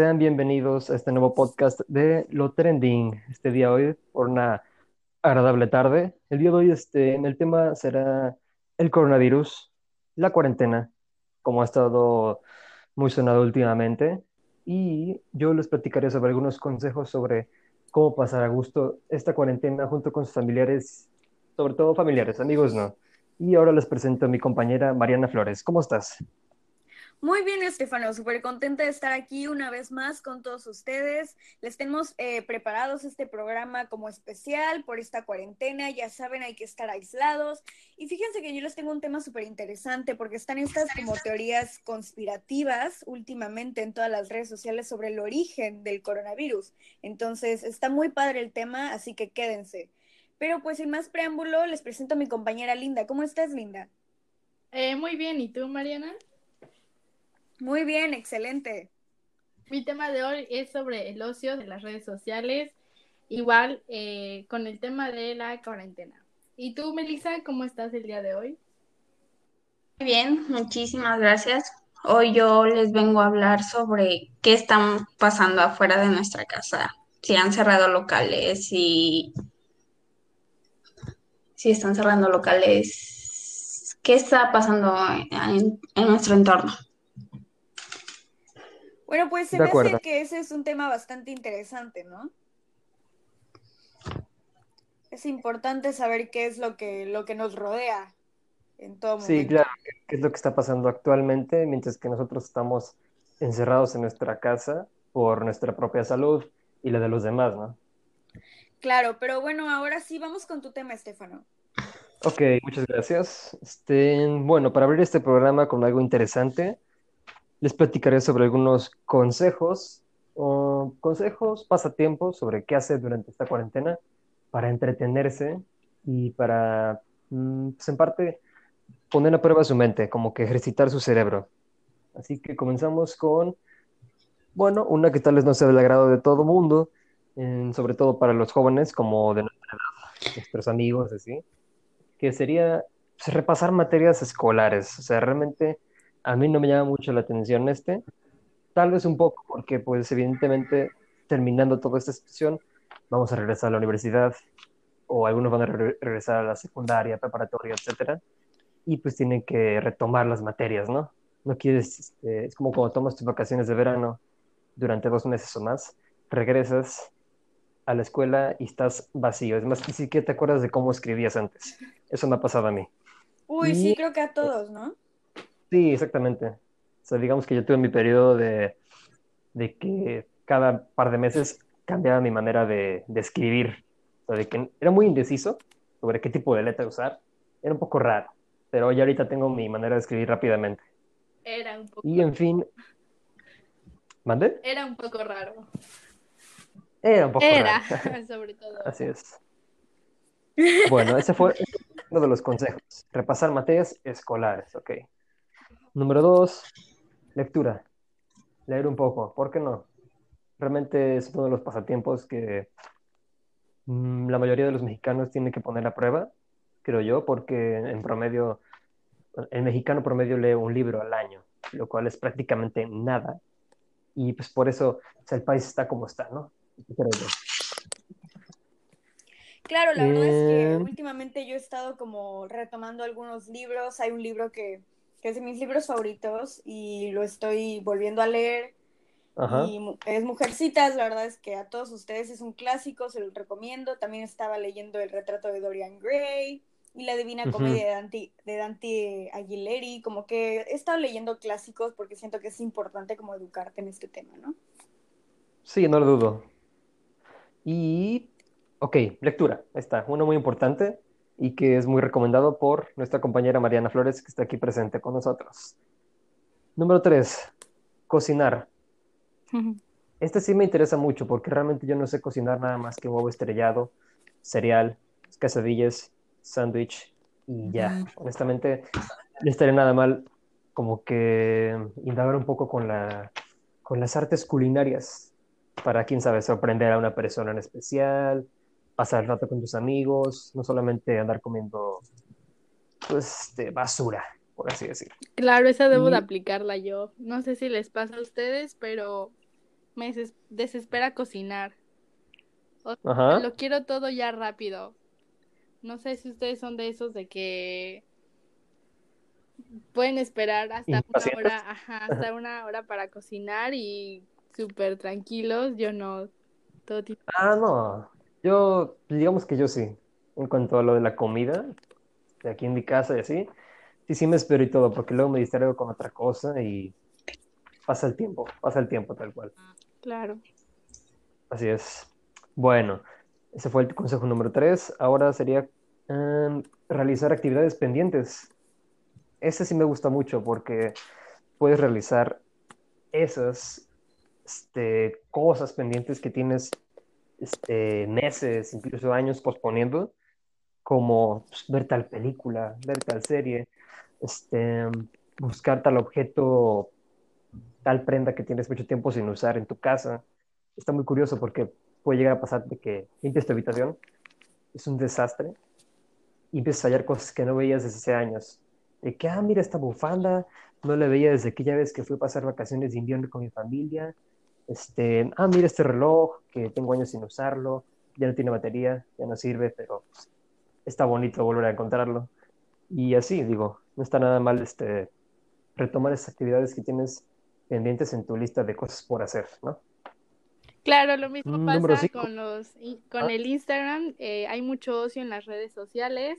Sean bienvenidos a este nuevo podcast de Lo Trending. Este día hoy, por una agradable tarde. El día de hoy, este, el tema será el coronavirus, la cuarentena, como ha estado muy sonado últimamente. Y yo les platicaré sobre algunos consejos sobre cómo pasar a gusto esta cuarentena junto con sus familiares, sobre todo familiares, amigos no. Y ahora les presento a mi compañera Mariana Flores. ¿Cómo estás? Muy bien, Estefano, súper contenta de estar aquí una vez más con todos ustedes. Les tenemos eh, preparados este programa como especial por esta cuarentena. Ya saben, hay que estar aislados. Y fíjense que yo les tengo un tema súper interesante porque están estas como teorías conspirativas últimamente en todas las redes sociales sobre el origen del coronavirus. Entonces, está muy padre el tema, así que quédense. Pero pues sin más preámbulo, les presento a mi compañera Linda. ¿Cómo estás, Linda? Eh, muy bien, ¿y tú, Mariana? Muy bien, excelente. Mi tema de hoy es sobre el ocio de las redes sociales, igual eh, con el tema de la cuarentena. ¿Y tú, Melissa, cómo estás el día de hoy? Muy bien, muchísimas gracias. Hoy yo les vengo a hablar sobre qué están pasando afuera de nuestra casa, si han cerrado locales, si, si están cerrando locales, qué está pasando en, en nuestro entorno. Bueno, pues se me hace que ese es un tema bastante interesante, ¿no? Es importante saber qué es lo que, lo que nos rodea en todo momento. Sí, claro, qué es lo que está pasando actualmente mientras que nosotros estamos encerrados en nuestra casa por nuestra propia salud y la de los demás, ¿no? Claro, pero bueno, ahora sí vamos con tu tema, Estefano. Ok, muchas gracias. Este, bueno, para abrir este programa con algo interesante, les platicaré sobre algunos consejos o consejos, pasatiempos sobre qué hacer durante esta cuarentena para entretenerse y para, mm, pues en parte, poner a prueba su mente, como que ejercitar su cerebro. Así que comenzamos con, bueno, una que tal vez no sea del agrado de todo mundo, sobre todo para los jóvenes, como de nuestros amigos, así, que sería pues, repasar materias escolares. O sea, realmente a mí no me llama mucho la atención este, tal vez un poco, porque pues evidentemente terminando toda esta situación, vamos a regresar a la universidad, o algunos van a regresar a la secundaria, preparatoria, etcétera, y pues tienen que retomar las materias, ¿no? No quieres, este, es como cuando tomas tus vacaciones de verano durante dos meses o más, regresas a la escuela y estás vacío. Es más, ni siquiera te acuerdas de cómo escribías antes. Eso me ha pasado a mí. Uy, sí, creo que a todos, ¿no? Sí, exactamente. O sea, digamos que yo tuve mi periodo de, de que cada par de meses cambiaba mi manera de, de escribir. O sea, de que era muy indeciso sobre qué tipo de letra usar. Era un poco raro, pero ya ahorita tengo mi manera de escribir rápidamente. Era un poco. Y en fin. ¿Mande? Era un poco raro. Era un poco Era, sobre todo. Así es. Bueno, ese fue uno de los consejos. Repasar materias escolares, ok. Número dos, lectura. Leer un poco, ¿por qué no? Realmente es uno de los pasatiempos que mm, la mayoría de los mexicanos tienen que poner a prueba, creo yo, porque en promedio, el mexicano promedio lee un libro al año, lo cual es prácticamente nada. Y pues por eso el país está como está, ¿no? Claro, la verdad es que eh, últimamente yo he estado como retomando algunos libros. Hay un libro que que es de mis libros favoritos y lo estoy volviendo a leer. Y es Mujercitas, la verdad es que a todos ustedes es un clásico, se lo recomiendo. También estaba leyendo El retrato de Dorian Gray y La Divina Comedia de, Dante, de Dante Aguilera. Como que he estado leyendo clásicos porque siento que es importante como educarte en este tema, ¿no? Sí, no lo dudo. Y, ok, lectura, está, uno muy importante y que es muy recomendado por nuestra compañera Mariana Flores, que está aquí presente con nosotros. Número tres, cocinar. Este sí me interesa mucho porque realmente yo no sé cocinar nada más que huevo estrellado, cereal, quesadillas, sándwich y ya. Honestamente, no estaría nada mal como que indagar un poco con, la, con las artes culinarias para, quién sabe, sorprender a una persona en especial, pasar el rato con tus amigos, no solamente andar comiendo pues, este, basura, por así decirlo. Claro, esa debo de aplicarla yo. No sé si les pasa a ustedes, pero me des- desespera cocinar. O sea, Ajá. lo quiero todo ya rápido. No sé si ustedes son de esos de que pueden esperar hasta una hora, ajá, hasta una hora para cocinar y súper tranquilos. Yo no. Todo tipo. Ah, no. Yo, digamos que yo sí. En cuanto a lo de la comida, de aquí en mi casa y así, sí, sí me espero y todo, porque luego me distraigo con otra cosa y pasa el tiempo, pasa el tiempo tal cual. Claro. Así es. Bueno, ese fue el consejo número tres. Ahora sería em, realizar actividades pendientes. Ese sí me gusta mucho porque puedes realizar esas este, cosas pendientes que tienes este, meses, incluso años posponiendo, como pues, ver tal película, ver tal serie, este, buscar tal objeto, tal prenda que tienes mucho tiempo sin usar en tu casa. Está muy curioso porque puede llegar a pasar de que limpias tu habitación, es un desastre, y empiezas a hallar cosas que no veías desde hace años. De que, ah, mira esta bufanda, no la veía desde aquella vez que fui a pasar vacaciones de invierno con mi familia. Este, ah, mira este reloj que tengo años sin usarlo, ya no tiene batería, ya no sirve, pero pues, está bonito volver a encontrarlo. Y así, digo, no está nada mal este, retomar esas actividades que tienes pendientes en tu lista de cosas por hacer, ¿no? Claro, lo mismo Mm, pasa con los con Ah. el Instagram. eh, hay mucho ocio en las redes sociales.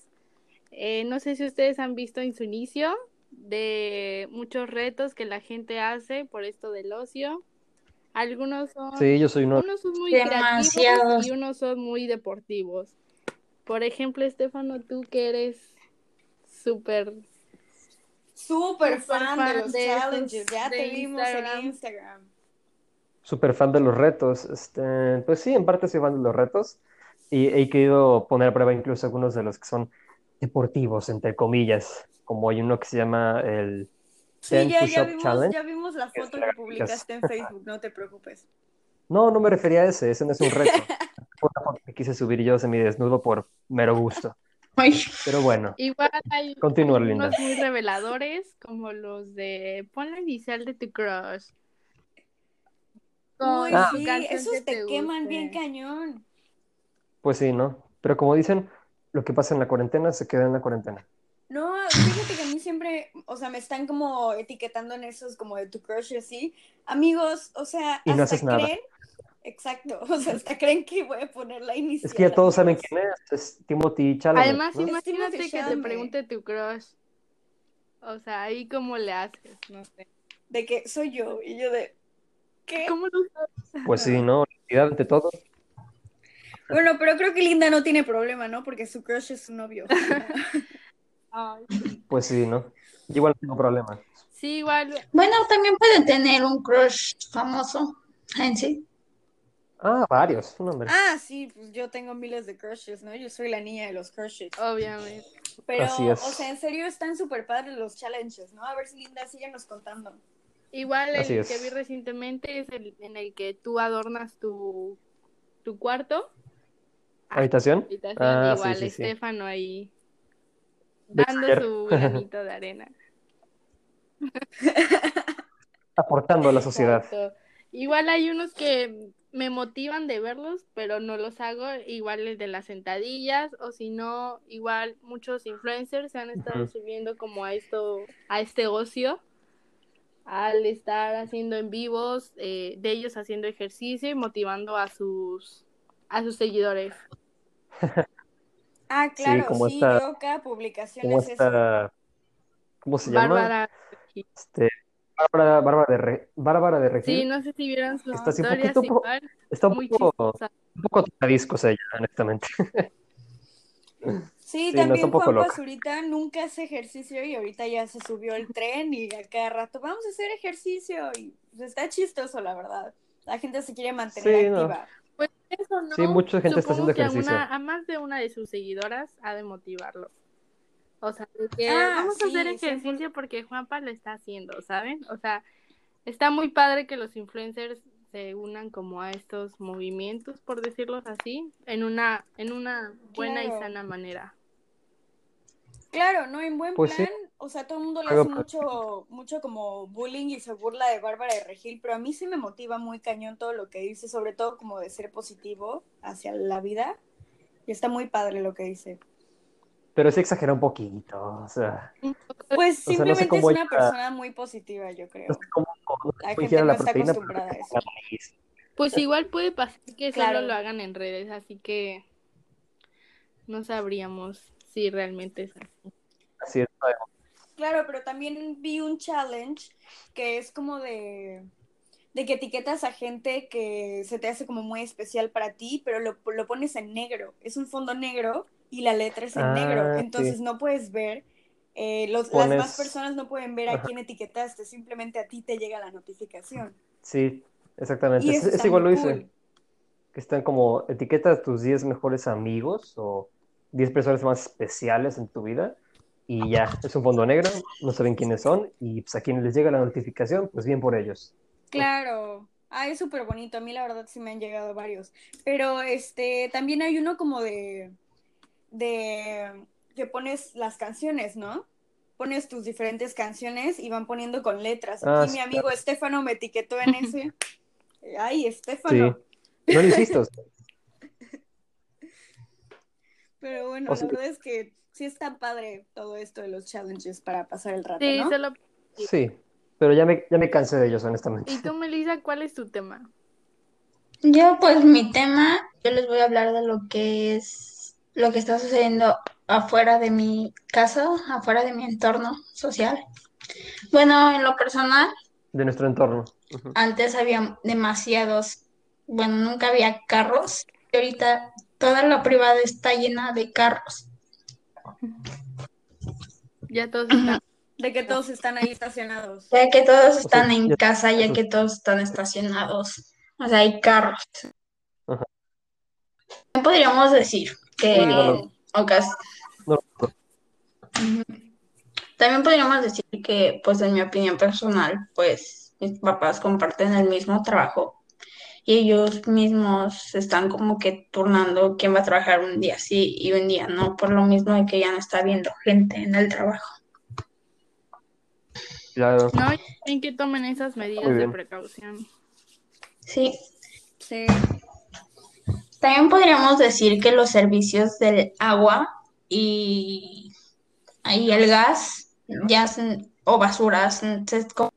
Eh, no sé si ustedes han visto en su inicio de muchos retos que la gente hace por esto del ocio. Algunos son, Sí, yo soy uno. unos son muy creativos Demasiados. y unos son muy deportivos. Por ejemplo, Estefano, tú que eres súper Súper fan, fan de los de challenges, ya te vimos Instagram. en Instagram. súper fan de los retos. Este, pues sí, en parte soy fan de los retos y he querido poner a prueba incluso algunos de los que son deportivos, entre comillas, como hay uno que se llama el Sí, 10 ya, ya vimos, Challenge. ya vimos la foto que publicaste en Facebook, no te preocupes. No, no me refería a ese, ese no es un reto. Una foto que quise subir yo semi desnudo por mero gusto. Pero bueno, Igual hay, Continúa, hay Linda. unos muy reveladores, como los de pon la inicial de tu crush. Uy, Ah. sí, esos que te queman bien cañón. pues sí, ¿no? Pero como dicen, lo que pasa en la cuarentena se queda en la cuarentena. No, fíjate que siempre, o sea, me están como etiquetando en esos como de tu crush y así. Amigos, o sea, Y no hasta haces nada. creen, exacto, o sea, hasta creen que voy a poner la inicial. Es que ya todos saben quién es, es Timothy Chalamet, Además, ¿no? imagínate Timothy que te Chalamet. pregunte tu crush. O sea, ahí cómo le haces, no sé. De que soy yo, y yo de, ¿qué? ¿Cómo lo sabes? Pues sí, ¿no? Honestidad ante todo. Bueno, pero creo que Linda no tiene problema, ¿no? Porque su crush es su novio. Ay, Pues sí, ¿no? Yo igual no tengo problema. Sí, igual, Bueno, también puede tener un crush famoso en sí. Ah, varios, un hombre. Ah, sí, pues yo tengo miles de crushes, ¿no? Yo soy la niña de los crushes. obviamente. Pero, Así es. o sea, en serio están súper padres los challenges, ¿no? A ver si Linda síguenos contando. Igual Así el es. que vi recientemente es el en el que tú adornas tu, tu cuarto. ¿Habitación? habitación, Ah, igual sí, sí. Estefano ahí dando su granito de arena. Aportando a la sociedad. Exacto. Igual hay unos que me motivan de verlos, pero no los hago. Igual el de las sentadillas, o si no, igual muchos influencers se han estado subiendo como a esto, a este ocio, al estar haciendo en vivos eh, de ellos haciendo ejercicio y motivando a sus a sus seguidores. Ah, Sí, claro, sí, como esta- yo cada publicación ¿Cómo es eso. está? ¿Cómo se llama? Bárbara. Este, Bárbara, Bárbara de Re- Bárbara de Regil. Sí, no sé si vieron sus Está así un historias poquito po- igual, Está un muy poco, un poco tocadiscos ella, honestamente. Sí, Sí, no, también poco Juan. Pazurita nunca hace ejercicio y ahorita ya se subió el tren y a cada rato vamos a hacer ejercicio y pues, está chistoso, la verdad. La gente se quiere mantener Sí, no. activa. Pues eso no. Sí, mucha gente está Supongo haciendo que a ejercicio. una- a más de una de sus seguidoras ha de motivarlo. O sea, de que Ah, vamos a hacer 100%. ejercicio porque Juanpa lo está haciendo, ¿saben? O sea, está muy padre que los influencers se unan como a estos movimientos, por decirlos así, en una, en una buena y sana manera. Claro, no, en buen Pues sí. O sea, todo el mundo le hace mucho, mucho como bullying y se burla de Bárbara de Regil, pero a mí sí me motiva muy cañón todo lo que dice, sobre todo como de ser positivo hacia la vida. Y está muy padre lo que dice. Pero sí exagera un poquito, o sea, Pues sea, no sé simplemente cómo es una ella- persona muy positiva, yo creo. no sé cómo, cómo La gente no la está proteína, acostumbrada a eso. Pues igual puede pasar que Claro. solo lo hagan en redes, así que no sabríamos si realmente es así. Así es, Claro, pero también vi un challenge que es como de, de que etiquetas a gente que se te hace como muy especial para ti, pero lo, lo pones en negro. Es un fondo negro y la letra es en Ah, negro. sí. Entonces no puedes ver, eh, los, las más personas no pueden ver a Ajá. quién etiquetaste, simplemente a ti te llega la notificación. Sí, exactamente. Y Es, igual lo hice. Que están como etiqueta a tus 10 mejores amigos o 10 personas más especiales en tu vida. Y ya, es un fondo negro, no saben quiénes son. Y pues a quienes les llega la notificación, pues bien por ellos. Claro. Ah, es súper bonito. A mí la verdad sí me han llegado varios. Pero este, también hay uno como de, de que pones las canciones, ¿no? Pones tus diferentes canciones y van poniendo con letras. Ah, Aquí mi amigo Estefano me etiquetó en ese. Ay, Estefano. Sí. No lo hiciste. Pero bueno, O sea, la verdad es que sí está padre todo esto de los challenges para pasar el rato, Sí, ¿no? Sí, pero ya me, ya me cansé de ellos, honestamente. ¿Y tú, Melissa, cuál es tu tema? Yo, pues mi tema, yo les voy a hablar de lo que es lo que está sucediendo afuera de mi casa, afuera de mi entorno social. Bueno, en lo personal, De nuestro entorno. Antes había demasiados, bueno, nunca había carros, y ahorita toda la privada está llena de carros. Ya todos están... De que todos están ahí estacionados. Ya que todos sea, están en casa, ya que todos están estacionados. O sea, hay carros. Ajá. Podríamos decir que ocas- No, Ujú. También podríamos decir que, pues en mi opinión personal, pues mis papás comparten el mismo trabajo y ellos mismos están como que turnando quién va a trabajar un día sí y un día no, por lo mismo de que ya no está habiendo gente en el trabajo. claro. No, en que tomen esas medidas de precaución. Sí, Sí. también podríamos decir que los servicios del agua y, y el gas ya o basuras se están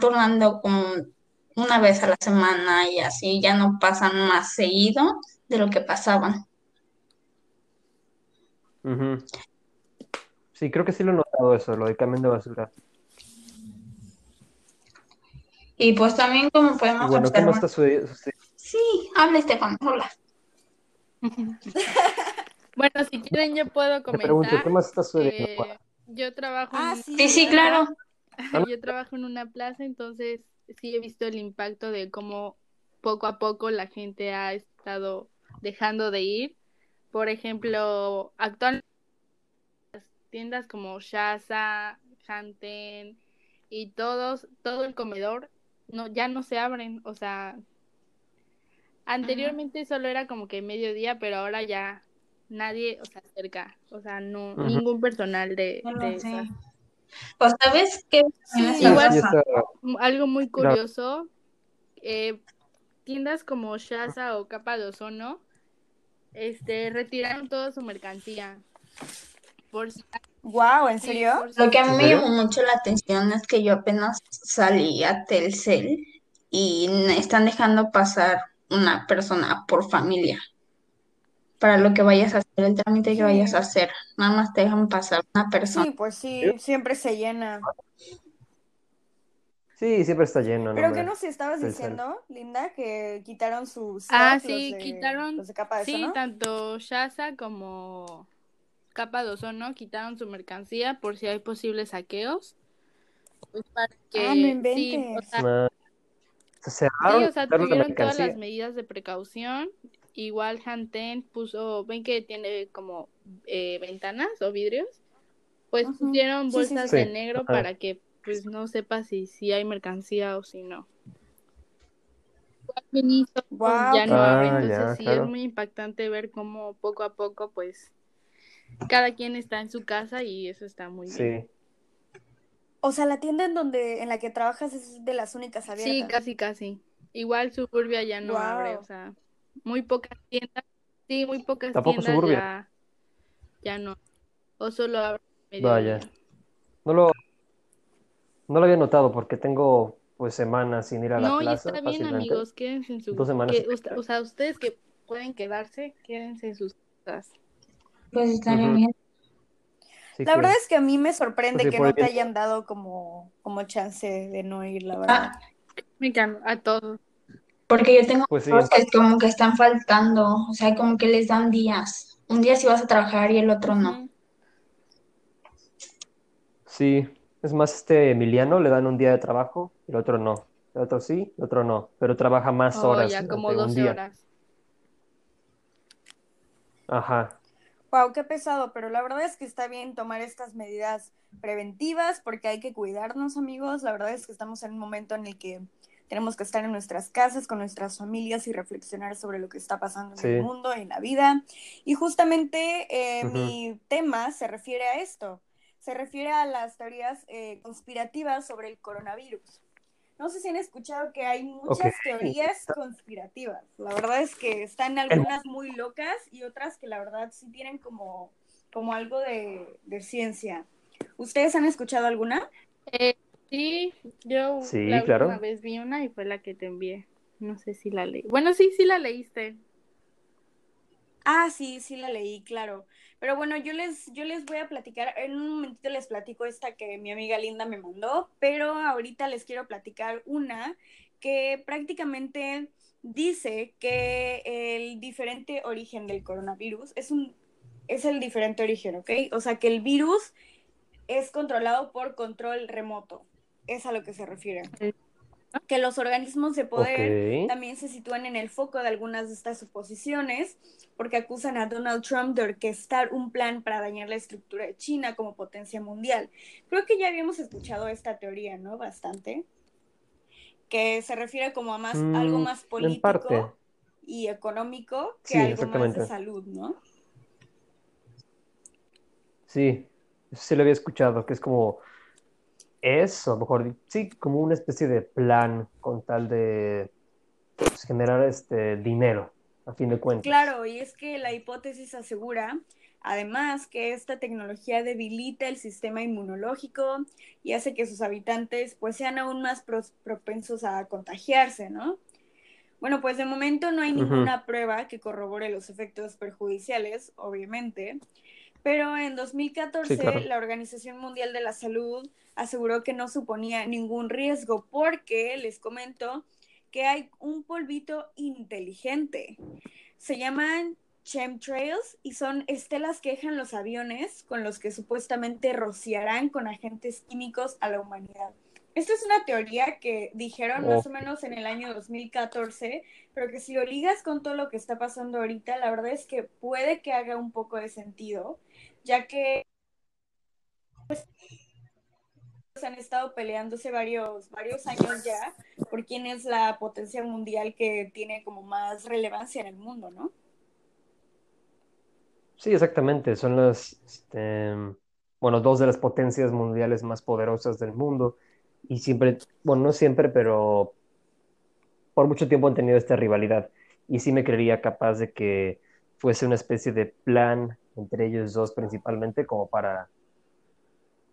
turnando como una vez a la semana y así ya no pasan más seguido de lo que pasaban. Sí, creo que sí lo he notado eso, lo de camión de basura. Y pues también como Y podemos bueno, ¿qué más observar. está sucediendo? Sí, Sí, habla Estefan, hola. Bueno, si quieren yo puedo Te pregunto, comentar ¿qué más está sucediendo? que yo trabajo Ah, en... sí. Sí, sí, claro. Yo trabajo en una plaza, entonces sí he visto el impacto de cómo poco a poco la gente ha estado dejando de ir. Por ejemplo, actualmente las tiendas como Shaza, Hanten y todos, todo el comedor no, ya no se abren. O sea, anteriormente solo era como que mediodía, pero ahora ya nadie, o sea, cerca, o sea, no, ningún personal de, esas Pues sabes que Sí, igual- sí está- algo muy curioso, eh, tiendas como Shaza o Capa de Ozono, este, retiraron toda su mercancía. Por Wow, ¿en sí, serio? por Lo que a mí ¿En me llamó mucho la atención es que yo apenas salí a Telcel y están dejando pasar una persona por familia para lo que vayas a hacer, el trámite que Sí. vayas a hacer. Nada más te dejan pasar una persona. Sí, pues sí, siempre se llena. Sí, siempre está lleno, ¿no? Pero hombre? que nos estabas diciendo, Linda, que quitaron sus Ah, sí, los de, quitaron- los de capa de Sí, ozono. tanto Shaza como Capa de Ozono quitaron su mercancía por si hay posibles saqueos. Pues para que, Ah, no sí, inventes. o sea, No. Se Sí, cerraron, o sea, quitaron la tuvieron todas las medidas de precaución. Igual Hanten puso, ven que tiene como eh, ventanas o vidrios, pues pusieron Sí, sí, bolsas sí. de Sí, negro ajá. para que pues no sepa si, si hay mercancía o si no. Benito, pues, Guau, ya no Ah, abre, entonces ya, sí claro. es muy impactante ver cómo poco a poco pues cada quien está en su casa y eso está muy bien. Sí. O sea, la tienda en donde en la que trabajas es de las únicas abiertas. Sí, casi, casi. Igual Suburbia ya no abre, o sea, muy pocas tiendas. Sí, muy pocas ¿Tampoco tiendas Suburbia? ya, ya no. O solo abre Vaya. No lo, no lo había notado porque tengo pues semanas sin ir a la No, y plaza está bien, fácilmente. amigos, quédense en sus... Dos semanas que o sea, ustedes que pueden quedarse, quédense en sus casas. Pues estaría Ujú. bien. Así La que, verdad es que a mí me sorprende Pues sí, que no te hayan dado como, como chance de no ir, la verdad. Ah, Me encanta, a todos. Porque yo tengo Pues sí, amigos que como que están faltando, o sea, como que les dan días. Un día sí vas a trabajar y el otro no. Sí. Es más, este Emiliano le dan un día de trabajo, el otro no. El otro sí, el otro no. Pero trabaja más Oh, horas ya como durante un 12 día. horas. Ajá. Wow, qué pesado, pero la verdad es que está bien tomar estas medidas preventivas porque hay que cuidarnos, amigos. La verdad es que estamos en un momento en el que tenemos que estar en nuestras casas con nuestras familias y reflexionar sobre lo que está pasando en Sí. el mundo, en la vida. Y justamente eh, Ujú. mi tema se refiere a esto. Se refiere a las teorías eh, conspirativas sobre el coronavirus. No sé si han escuchado que hay muchas Ok. teorías conspirativas. La verdad es que están algunas muy locas y otras que la verdad sí tienen como, como algo de, de ciencia. ¿Ustedes han escuchado alguna? Eh, sí, yo Sí, la claro. última vez vi una y fue la que te envié. No sé si la leí. Bueno, sí, sí la leíste. Ah, sí, sí la leí, claro. Pero bueno, yo les, yo les voy a platicar, en un momentito les platico esta que mi amiga Linda me mandó, pero ahorita les quiero platicar una que prácticamente dice que el diferente origen del coronavirus es un es el diferente origen, ¿ok? O sea, que el virus es controlado por control remoto. Es a lo que se refiere. Que los organismos de poder también se sitúan en el foco de algunas de estas suposiciones porque acusan a Donald Trump de orquestar un plan para dañar la estructura de China como potencia mundial. Creo que ya habíamos escuchado esta teoría, ¿no? Bastante. Que se refiere como a más, Mm, algo más en parte. político y económico que Sí, algo más de salud, ¿no? Sí, eso sí lo había escuchado, que es como, es, o a lo mejor, sí, como una especie de plan con tal de pues, generar este dinero, a fin de cuentas. Claro, y es que la hipótesis asegura, además, que esta tecnología debilita el sistema inmunológico y hace que sus habitantes pues sean aún más propensos a contagiarse, ¿no? Bueno, pues de momento no hay ninguna prueba que corrobore los efectos perjudiciales, obviamente, pero en 2014 Sí, claro. la Organización Mundial de la Salud aseguró que no suponía ningún riesgo porque, les comento, que hay un polvito inteligente. Se llaman chemtrails y son estelas que dejan los aviones con los que supuestamente rociarán con agentes químicos a la humanidad. Esta es una teoría que dijeron más o menos en el año 2014, pero que si lo ligas con todo lo que está pasando ahorita, la verdad es que puede que haga un poco de sentido, ya que pues, han estado peleándose varios, varios años ya por quién es la potencia mundial que tiene como más relevancia en el mundo, ¿no? Sí, exactamente, son las, este, bueno, dos de las potencias mundiales más poderosas del mundo. Y siempre, bueno, no siempre, pero por mucho tiempo han tenido esta rivalidad. Y sí me creería capaz de que fuese una especie de plan entre ellos dos principalmente como para,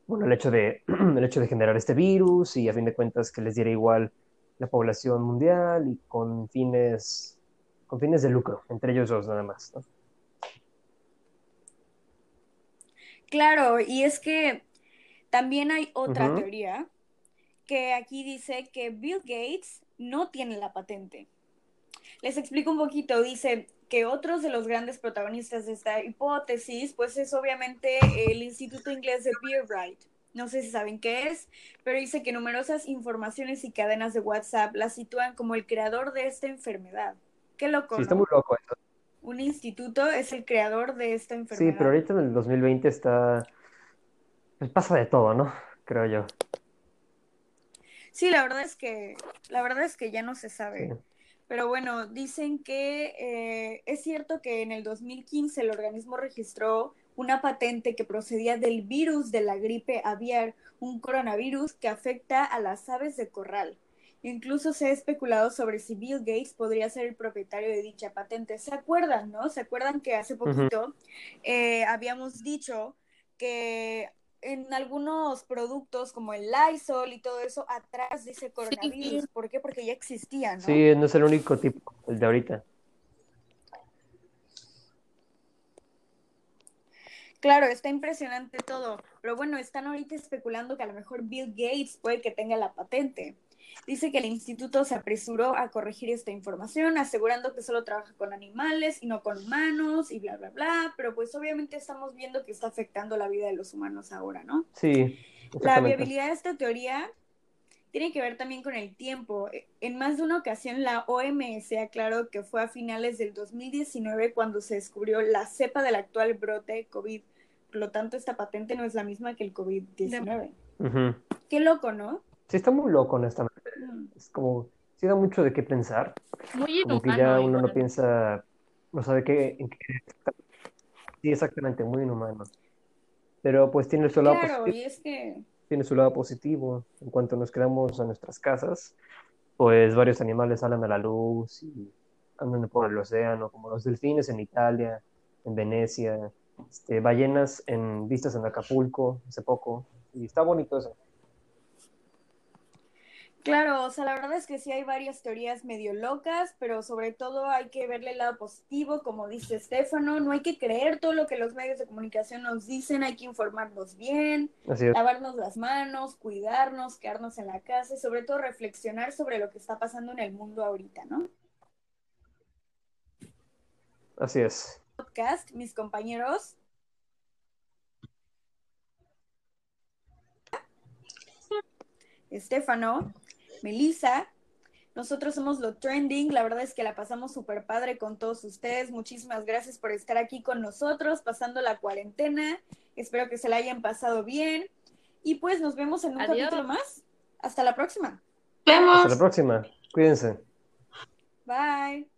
bueno, el hecho de, el hecho de generar este virus y a fin de cuentas que les diera igual la población mundial y con fines, con fines de lucro, entre ellos dos nada más, ¿no? Claro, y es que también hay otra teoría que aquí dice que Bill Gates no tiene la patente. Les explico un poquito, dice que otros de los grandes protagonistas de esta hipótesis, pues es obviamente el Instituto Inglés de Beerbright. No sé si saben qué es, pero dice que numerosas informaciones y cadenas de WhatsApp la sitúan como el creador de esta enfermedad. Qué loco, Sí, está ¿no? muy loco eso. Un instituto es el creador de esta Sí, enfermedad. pero ahorita en el 2020 está, pues pasa de todo, ¿no? Creo yo. Sí, la verdad es que, la verdad es que ya no se Sí. Pero bueno, dicen que eh, es cierto que en el 2015 el organismo registró una patente que procedía del virus de la gripe aviar, un coronavirus que afecta a las aves de corral. Incluso se ha especulado sobre si Bill Gates podría ser el propietario de dicha patente. ¿Se acuerdan, no? ¿Se acuerdan que hace poquito eh, habíamos dicho que en algunos productos como el Lysol y todo eso, atrás dice coronavirus? ¿Por qué? Porque ya existía, ¿no? Sí, no es el único tipo, el de ahorita. Claro, está impresionante todo, pero bueno, están ahorita especulando que a lo mejor Bill Gates puede que tenga la patente. Dice que el instituto se apresuró a corregir esta información, asegurando que solo trabaja con animales y no con humanos y bla, bla, bla, pero pues obviamente estamos viendo que está afectando la vida de los humanos ahora, ¿no? Sí. La viabilidad de esta teoría tiene que ver también con el tiempo. En más de una ocasión la OMS aclaró que fue a finales del 2019 cuando se descubrió la cepa del actual brote COVID. Por lo tanto, esta patente no es la misma que el COVID-19. Qué loco, ¿no? Sí, está muy loco, honestamente. Es como, sí da mucho de qué pensar. Muy Como que ya uno no piensa, no sabe qué, en qué Sí, exactamente, muy inhumano. Pero pues tiene su lado claro, positivo. Y es que... Tiene su lado positivo. En cuanto nos quedamos a nuestras casas, pues varios animales salen a la luz y andan por el océano, como los delfines en Italia, en Venecia, este, ballenas en vistas en Acapulco hace poco. Y está bonito eso. Claro, o sea, la verdad es que sí hay varias teorías medio locas, pero sobre todo hay que verle el lado positivo, como dice Estefano, no hay que creer todo lo que los medios de comunicación nos dicen, hay que informarnos bien, lavarnos las manos, cuidarnos, quedarnos en la casa y sobre todo reflexionar sobre lo que está pasando en el mundo ahorita, ¿no? Así es. Podcast, mis compañeros. Estefano, Melissa. Nosotros somos lo trending, la verdad es que la pasamos súper padre con todos ustedes. Muchísimas gracias por estar aquí con nosotros, pasando la cuarentena. Espero que se la hayan pasado bien. Y pues nos vemos en un capítulo más. Hasta la próxima. Vemos. Hasta la próxima. Cuídense. Bye.